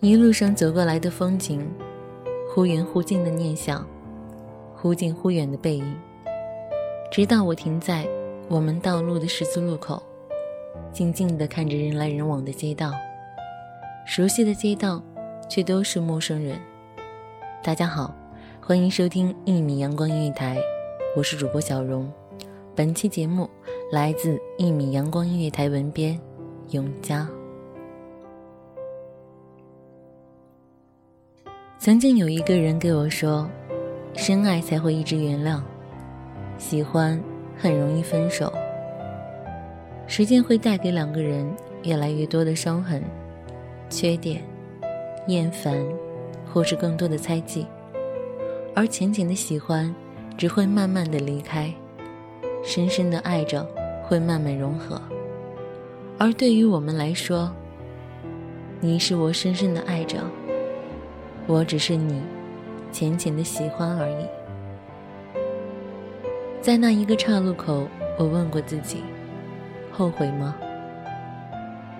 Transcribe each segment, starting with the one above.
一路上走过来的风景，忽远忽近的念想，忽近忽远的背影，直到我停在我们道路的十字路口，静静地看着人来人往的街道。熟悉的街道，却都是陌生人。大家好，欢迎收听一米阳光音乐台，我是主播小荣。本期节目来自一米阳光音乐台文编永嘉。曾经有一个人给我说：“深爱才会一直原谅，喜欢很容易分手。时间会带给两个人越来越多的伤痕、缺点、厌烦，或是更多的猜忌，而浅浅的喜欢只会慢慢的离开，深深的爱着会慢慢融合。而对于我们来说，你是我深深的爱着。”我只是你浅浅的喜欢而已。在那一个岔路口，我问过自己：后悔吗？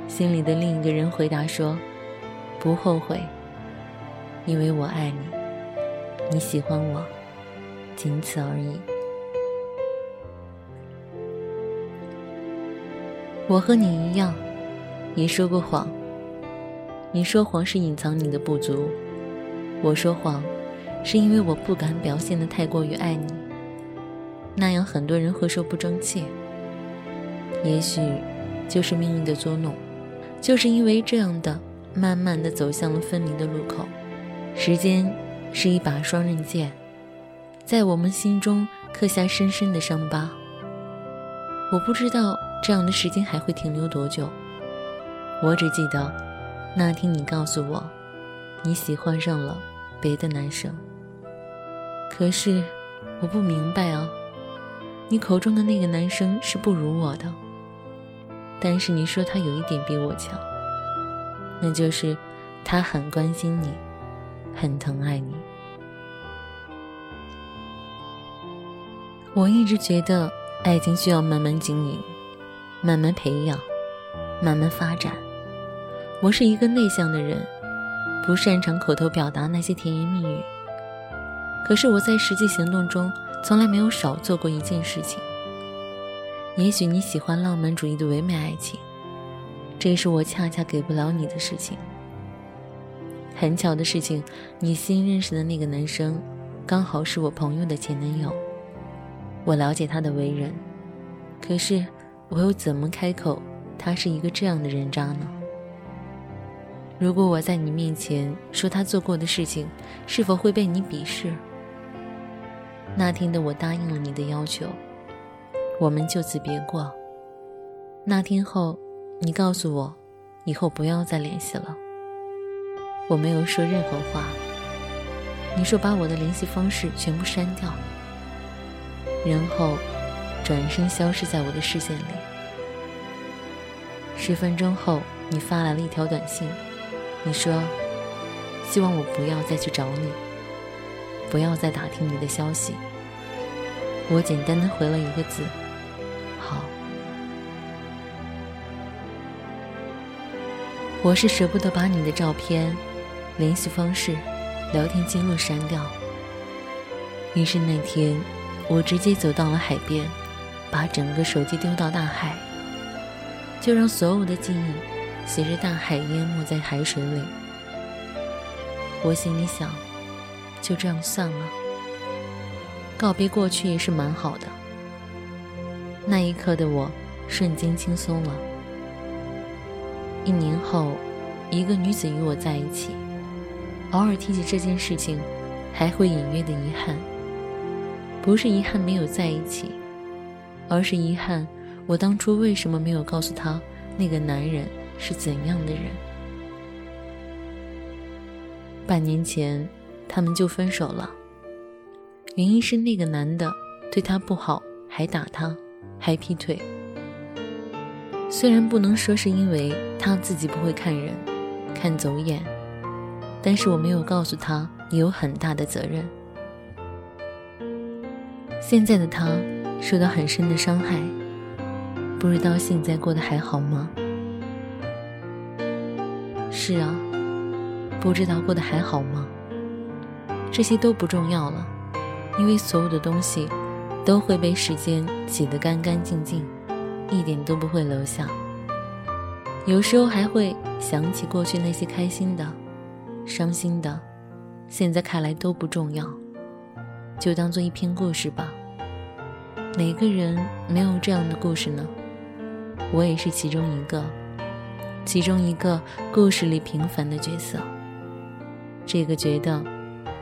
心里的另一个人回答说：不后悔，因为我爱你，你喜欢我，仅此而已。我和你一样，也说过谎。你说谎是隐藏你的不足。我说谎，是因为我不敢表现的太过于爱你，那样很多人会说不争气。也许，就是命运的捉弄，就是因为这样的，慢慢的走向了分离的路口。时间是一把双刃剑，在我们心中刻下深深的伤疤。我不知道这样的时间还会停留多久，我只记得，那天你告诉我。你喜欢上了别的男生，可是我不明白啊。你口中的那个男生是不如我的，但是你说他有一点比我强，那就是他很关心你，很疼爱你。我一直觉得爱情需要慢慢经营，慢慢培养，慢慢发展。我是一个内向的人。不擅长口头表达那些甜言蜜语，可是我在实际行动中从来没有少做过一件事情。也许你喜欢浪漫主义的唯美爱情，这是我恰恰给不了你的事情。很巧的事情，你新认识的那个男生，刚好是我朋友的前男友。我了解他的为人，可是我又怎么开口，他是一个这样的人渣呢？如果我在你面前说他做过的事情，是否会被你鄙视？那天的我答应了你的要求，我们就此别过。那天后，你告诉我，以后不要再联系了。我没有说任何话。你说把我的联系方式全部删掉，然后转身消失在我的视线里。十分钟后，你发来了一条短信。你说，希望我不要再去找你，不要再打听你的消息。我简单的回了一个字：好。我是舍不得把你的照片、联系方式、聊天记录删掉。于是那天，我直接走到了海边，把整个手机丢到大海，就让所有的记忆随着大海淹没在海水里。我心里想，就这样算了，告别过去也是蛮好的。那一刻的我，瞬间轻松了。一年后，一个女子与我在一起，偶尔提起这件事情，还会隐约的遗憾。不是遗憾没有在一起，而是遗憾我当初为什么没有告诉她那个男人是怎样的人。半年前，他们就分手了，原因是那个男的对她不好，还打她，还劈腿。虽然不能说是因为他自己不会看人，看走眼，但是我没有告诉他你有很大的责任。现在的他受到很深的伤害，不知道现在过得还好吗？是啊，不知道过得还好吗？这些都不重要了，因为所有的东西都会被时间洗得干干净净。一点都不会留下。有时候还会想起过去那些开心的、伤心的，现在看来都不重要，就当做一篇故事吧。哪个人没有这样的故事呢？我也是其中一个，其中一个故事里平凡的角色。这个觉得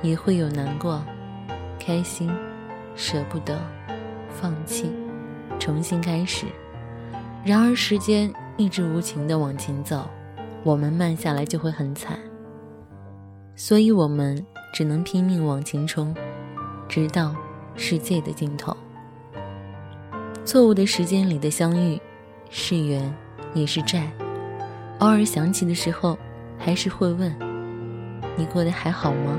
也会有难过、开心、舍不得、放弃、重新开始。然而，时间一直无情的往前走，我们慢下来就会很惨。所以，我们只能拼命往前冲，直到世界的尽头。错误的时间里的相遇，是缘也是债。偶尔想起的时候，还是会问：你过得还好吗？